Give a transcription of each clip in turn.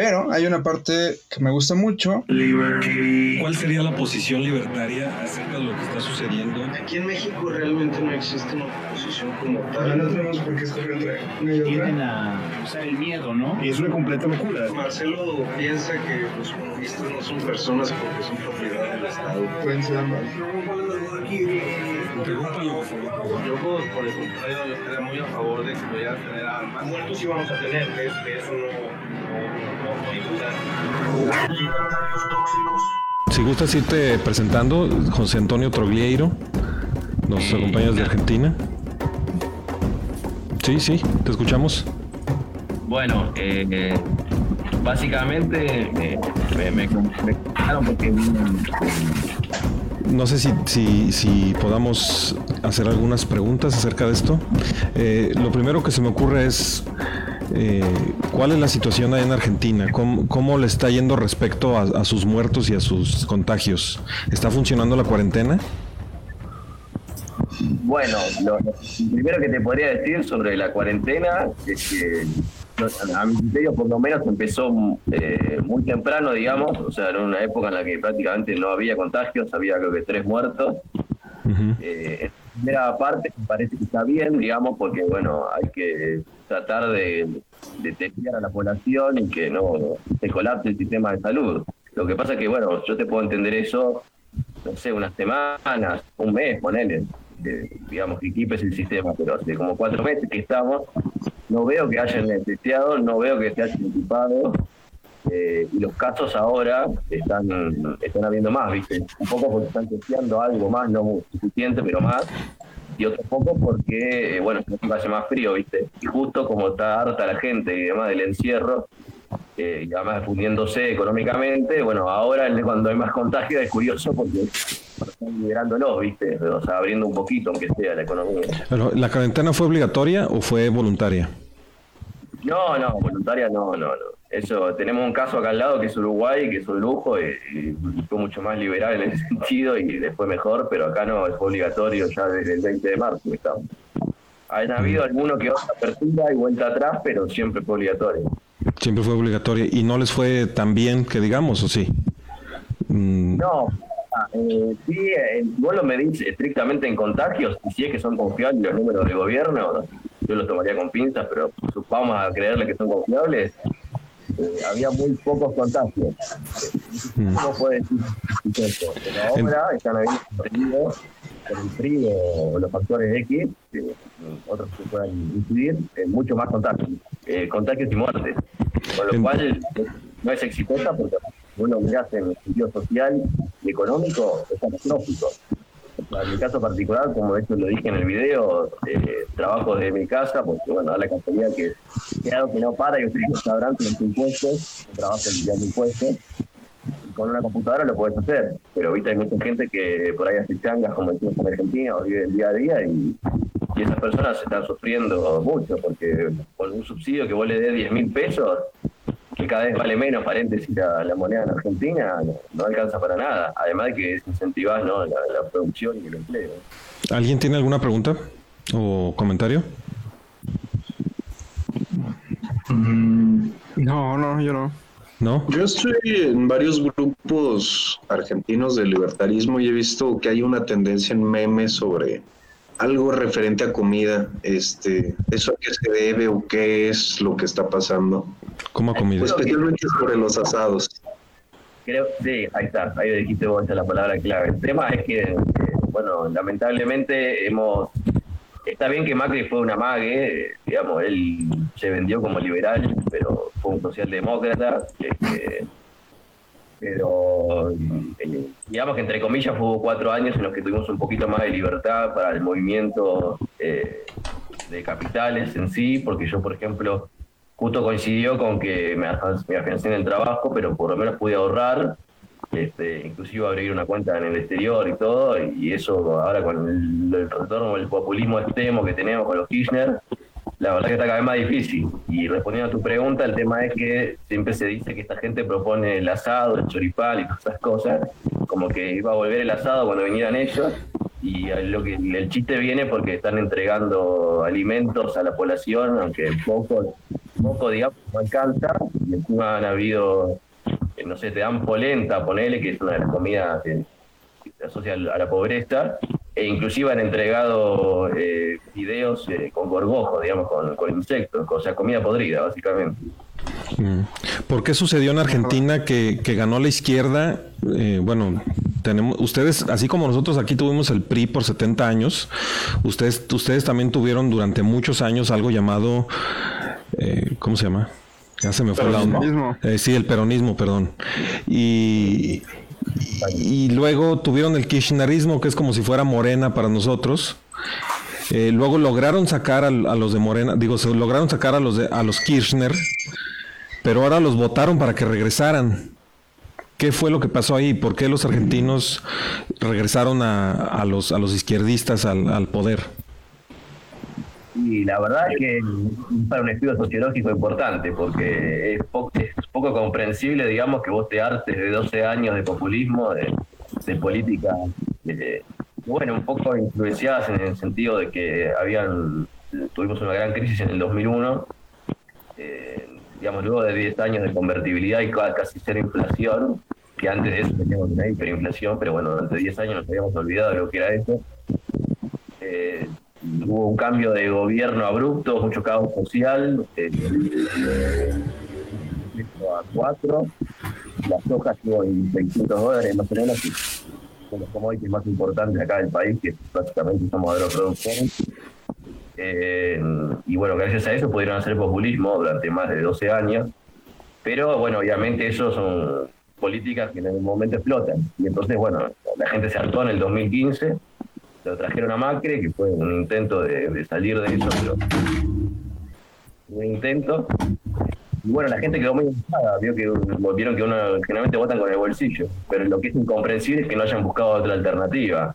Pero hay una parte que me gusta mucho. ¿Cuál sería la posición libertaria acerca de lo que está sucediendo? Aquí en México realmente no existe una posición como tal. no tenemos por qué escoger entre Tienden a usar el miedo, ¿no? Y es una completa locura. Marcelo piensa que los comunistas no son personas porque son propiedad del Estado. Pueden ser ambas. Por favor. Yo, por por el contrario, yo estaría muy a favor de que vaya a tener armas. Muertos sí vamos a tener, que, que eso no, Si gustas irte presentando, José Antonio Troglieiro, nos acompañas de Argentina. Sí, sí, te escuchamos. Bueno, eh, eh, básicamente eh, me, me, porque No sé si, si, si podamos hacer algunas preguntas acerca de esto. Eh, lo primero que se me ocurre es, eh, ¿cuál es la situación ahí en Argentina? ¿Cómo, cómo le está yendo respecto a, a sus muertos y a sus contagios? ¿Está funcionando la cuarentena? Bueno, lo, lo primero que te podría decir sobre la cuarentena es que a mi criterio por lo menos empezó eh, muy temprano, digamos, o sea, en una época en la que prácticamente no había contagios, había creo que tres muertos. Ujú. Eh, en primera parte parece que está bien, digamos, porque bueno, hay que tratar de, de testear a la población y que no se colapse el sistema de salud. Lo que pasa es que, bueno, yo te puedo entender eso, no sé, unas semanas, un mes, ponele, digamos, que equipes el sistema, pero hace como cuatro meses que estamos, no veo que hayan testeado, no veo que se hayan equipado, eh, y los casos ahora están, están habiendo más, ¿viste? Un poco porque están testeando algo más, no suficiente, pero más, y otro poco porque, eh, bueno, hace más frío, ¿viste? Y justo como está harta la gente y demás del encierro, eh, y además fundiéndose económicamente, bueno, ahora cuando hay más contagio es curioso porque están liberándolos, ¿viste? O sea, abriendo un poquito, aunque sea, la economía. Pero, ¿La cuarentena fue obligatoria o fue voluntaria? No, no, voluntaria no, no, no. Eso, tenemos un caso acá al lado que es Uruguay, que es un lujo y, y fue mucho más liberal en ese sentido y después mejor, pero acá no, es obligatorio ya desde el 20 de marzo estamos. Han habido algunos que otra apertura y vuelta atrás, pero siempre fue obligatorio. Siempre fue obligatoria y no les fue tan bien que digamos, ¿o sí? Mm, No, ah, eh, sí, eh, vos lo medís estrictamente en contagios, y si es que son confiables los números del gobierno, yo los tomaría con pinzas, pero vamos a creerle que son confiables. Había muy pocos contagios. Mm. ¿Cómo puede decir eso? Pero ahora están habiendo perdidos por el frío o los factores X, otros que puedan incidir, eh, mucho más contagios, eh, contagios y muertes. Con lo cual no es exitosa porque uno hace en el sentido social y económico es catastrófico. En mi caso particular, como de hecho lo dije en el video, eh, trabajo desde mi casa, porque bueno, da la casualidad que que algo que no para y ustedes lo sabrán con los impuestos, trabajo enviando impuestos, y con una computadora lo puedes hacer, pero viste hay mucha gente que por ahí hace changas como decimos en Argentina o vive el día a día y, y esas personas están sufriendo mucho porque con un subsidio que vos le des 10 mil pesos, que cada vez vale menos, paréntesis, la, la moneda en Argentina, no, no alcanza para nada, además de que desincentivás ¿no? la, la producción y el empleo. ¿Alguien tiene alguna pregunta o comentario? No, no, yo no. ¿No? Yo estoy en varios grupos argentinos de libertarismo y he visto que hay una tendencia en memes sobre algo referente a comida. Este, ¿Eso a qué se debe o qué es lo que está pasando? ¿Cómo comida? Especialmente sobre los asados. Creo, sí, ahí está, ahí dijiste vos la palabra clave. El tema es que, bueno, lamentablemente hemos... Está bien que Macri fue una mague, digamos, él se vendió como liberal, pero fue un socialdemócrata, este, pero eh, digamos que entre comillas hubo cuatro años en los que tuvimos un poquito más de libertad para el movimiento eh, de capitales en sí, porque yo, por ejemplo, justo coincidió con que me, me afiancé en el trabajo, pero por lo menos pude ahorrar, este, inclusive abrir una cuenta en el exterior y todo, y eso ahora con el, el retorno del populismo extremo que tenemos con los Kirchner, la verdad que está cada vez más difícil. Y respondiendo a tu pregunta, el tema es que siempre se dice que esta gente propone el asado, el choripal y todas esas cosas, como que iba a volver el asado cuando vinieran ellos, y lo que el chiste viene porque están entregando alimentos a la población, aunque pocos, poco, digamos, no alcanza, y encima han habido, eh, no sé, te dan polenta, ponele, que es una de las comidas que, se asocia a la pobreza, e inclusive han entregado eh, videos eh, con gorgojo, digamos, con, con insectos, o sea, comida podrida, básicamente. Mm. ¿Por qué sucedió en Argentina que, que ganó la izquierda? Eh, bueno, tenemos ustedes, así como nosotros aquí tuvimos el PRI por 70 años, ustedes, ustedes también tuvieron durante muchos años algo llamado, eh, ¿cómo se llama? Ya se me fue la onda. Peronismo. Eh, sí, el peronismo, perdón. Y, y, luego tuvieron el kirchnerismo, que es como si fuera Morena para nosotros. Eh, luego lograron sacar a, los de Morena, digo, se lograron sacar a los de, a los Kirchner, pero ahora los votaron para que regresaran. ¿Qué fue lo que pasó ahí? ¿Por qué los argentinos regresaron a, a los, a los izquierdistas al, al poder? Y la verdad es que para un estudio sociológico importante, porque es poco, es poco comprensible, digamos, que vos te hartes de 12 años de populismo, de, de política, de- bueno, un poco influenciadas en el sentido de que habían, tuvimos una gran crisis en el 2001, eh, digamos, luego de 10 años de convertibilidad y ca- casi cero inflación, que antes de eso teníamos una hiperinflación, pero bueno, durante 10 años nos habíamos olvidado de lo que era eso. Eh, hubo un cambio de gobierno abrupto, mucho caos social, eh, a 4, la soja estuvo en 600 dólares más o menos, y son los commodities más importantes acá del país, que prácticamente somos agroproductores. Eh, y bueno, gracias a eso pudieron hacer populismo durante más de 12 años, pero bueno, obviamente eso son políticas que en algún momento explotan. Y entonces, bueno, la gente se hartó en el 2015 lo trajeron a Macri, que fue un intento de, salir de eso, pero un intento. Y bueno, la gente quedó muy enojada, vio que vieron que uno generalmente votan con el bolsillo, pero lo que es incomprensible es que no hayan buscado otra alternativa.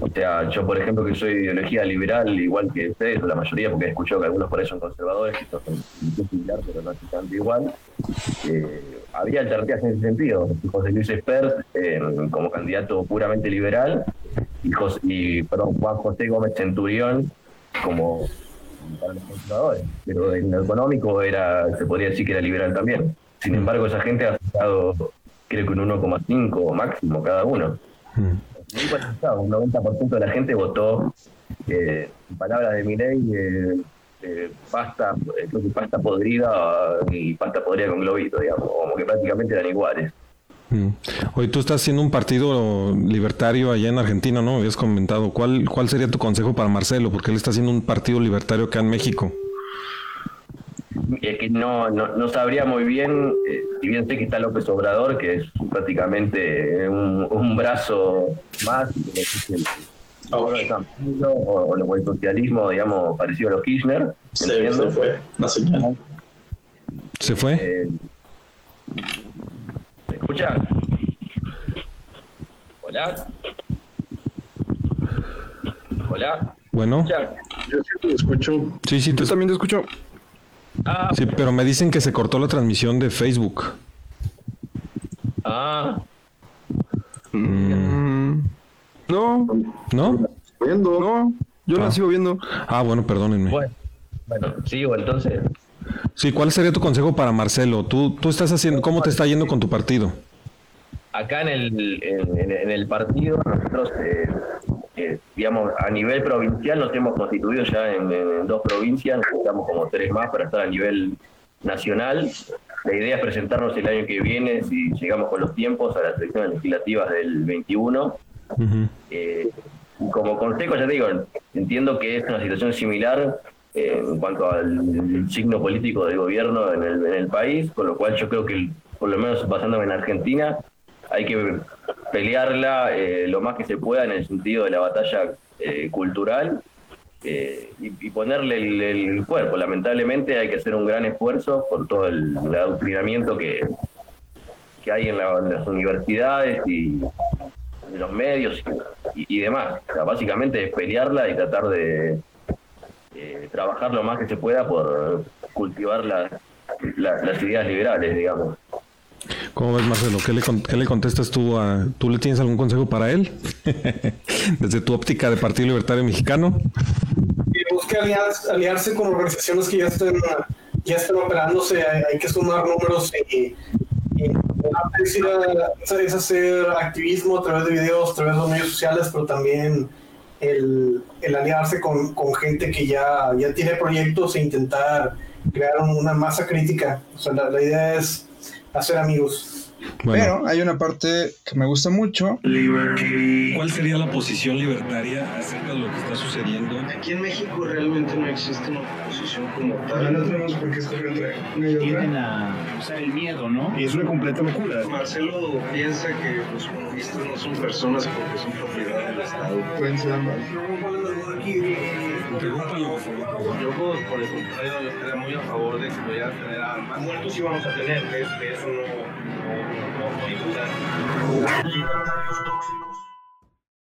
O sea, yo por ejemplo que soy de ideología liberal, igual que ustedes, o la mayoría, porque he escuchado que algunos por ahí son conservadores, que son similar, pero no tanto igual. Eh, había alternativas en ese sentido. José Luis Espert eh, como candidato puramente liberal y, José, y perdón, Juan José Gómez Centurión como para los conservadores. Pero en lo económico era, se podría decir que era liberal también. Sin embargo, esa gente ha sacado creo que un 1,5 máximo cada uno. Mm. Polarizado, un 90% de la gente votó, eh, en palabras de Milei, eh, eh, pasta, eh, creo que pasta podrida y pasta podrida con globito, digamos, como que prácticamente eran iguales. Mm. Oye, tú estás haciendo un partido libertario allá en Argentina, ¿no? Habías comentado. ¿Cuál, ¿Cuál sería tu consejo para Marcelo? Porque él está haciendo un partido libertario acá en México. Es que no, no, no sabría muy bien, eh, si bien sé que está López Obrador, que es prácticamente un, un brazo más, o, o el socialismo, digamos, parecido a los Kirchner. Se, entiendo. se fue. ¿Se fue? Eh, ¿Me escucha? Hola. Hola. Bueno. Yo sí te escucho. sí, sí, Yo también te escucho. Ah, sí, pero me dicen que se cortó la transmisión de Facebook. ah, Mm, no, ¿No? Viendo. no, yo Ah. la sigo viendo. Ah, bueno, perdónenme. bueno. Bueno, sigo entonces. Sí, ¿cuál sería tu consejo para Marcelo? ¿Tú, tú estás haciendo, cómo te está yendo con tu partido? Acá en el, en, el partido, nosotros, eh, eh, digamos, a nivel provincial nos hemos constituido ya en, en dos provincias, necesitamos como tres más para estar a nivel nacional. La idea es presentarnos el año que viene, si llegamos con los tiempos, a las elecciones legislativas del 21. Ujú. Eh, como consejo, ya te digo, entiendo que es una situación similar eh, en cuanto al signo político del gobierno en el, en el país, con lo cual yo creo que, por lo menos basándome en Argentina, hay que pelearla eh, lo más que se pueda en el sentido de la batalla eh, cultural eh, y, ponerle el, cuerpo. Lamentablemente hay que hacer un gran esfuerzo por todo el, el adoctrinamiento que, que hay en, la- en las universidades y en los medios y, y demás. O sea, básicamente es pelearla y tratar de eh, trabajar lo más que se pueda por cultivar las la- las ideas liberales, digamos. ¿Cómo ves, Marcelo? ¿Qué le, qué le contestas tú a... ¿Tú le tienes algún consejo para él? Desde tu óptica de Partido Libertario Mexicano. que busque aliarse, aliarse con organizaciones que ya estén ya están operándose, hay, que sumar números y, y es hacer activismo a través de videos, a través de los medios sociales, pero también el, el aliarse con, gente que ya, ya tiene proyectos e intentar crear una masa crítica. O sea, la idea es hacer amigos. Bueno, Pero hay una parte que me gusta mucho. ¿Cuál sería la posición libertaria acerca de lo que está sucediendo? Aquí en México realmente no existe una oposición como Ya no tal. tenemos por qué escoger entre una y otra. Tienden a usar el miedo, ¿no? Y es una completa locura. Marcelo piensa que los comunistas no son personas porque son propiedad del Estado. Pueden ser ambas. Yo, por, por el contrario, yo estaría muy a favor de que pudiera tener armas. Muertos sí vamos a tener, que eso no, tóxicos.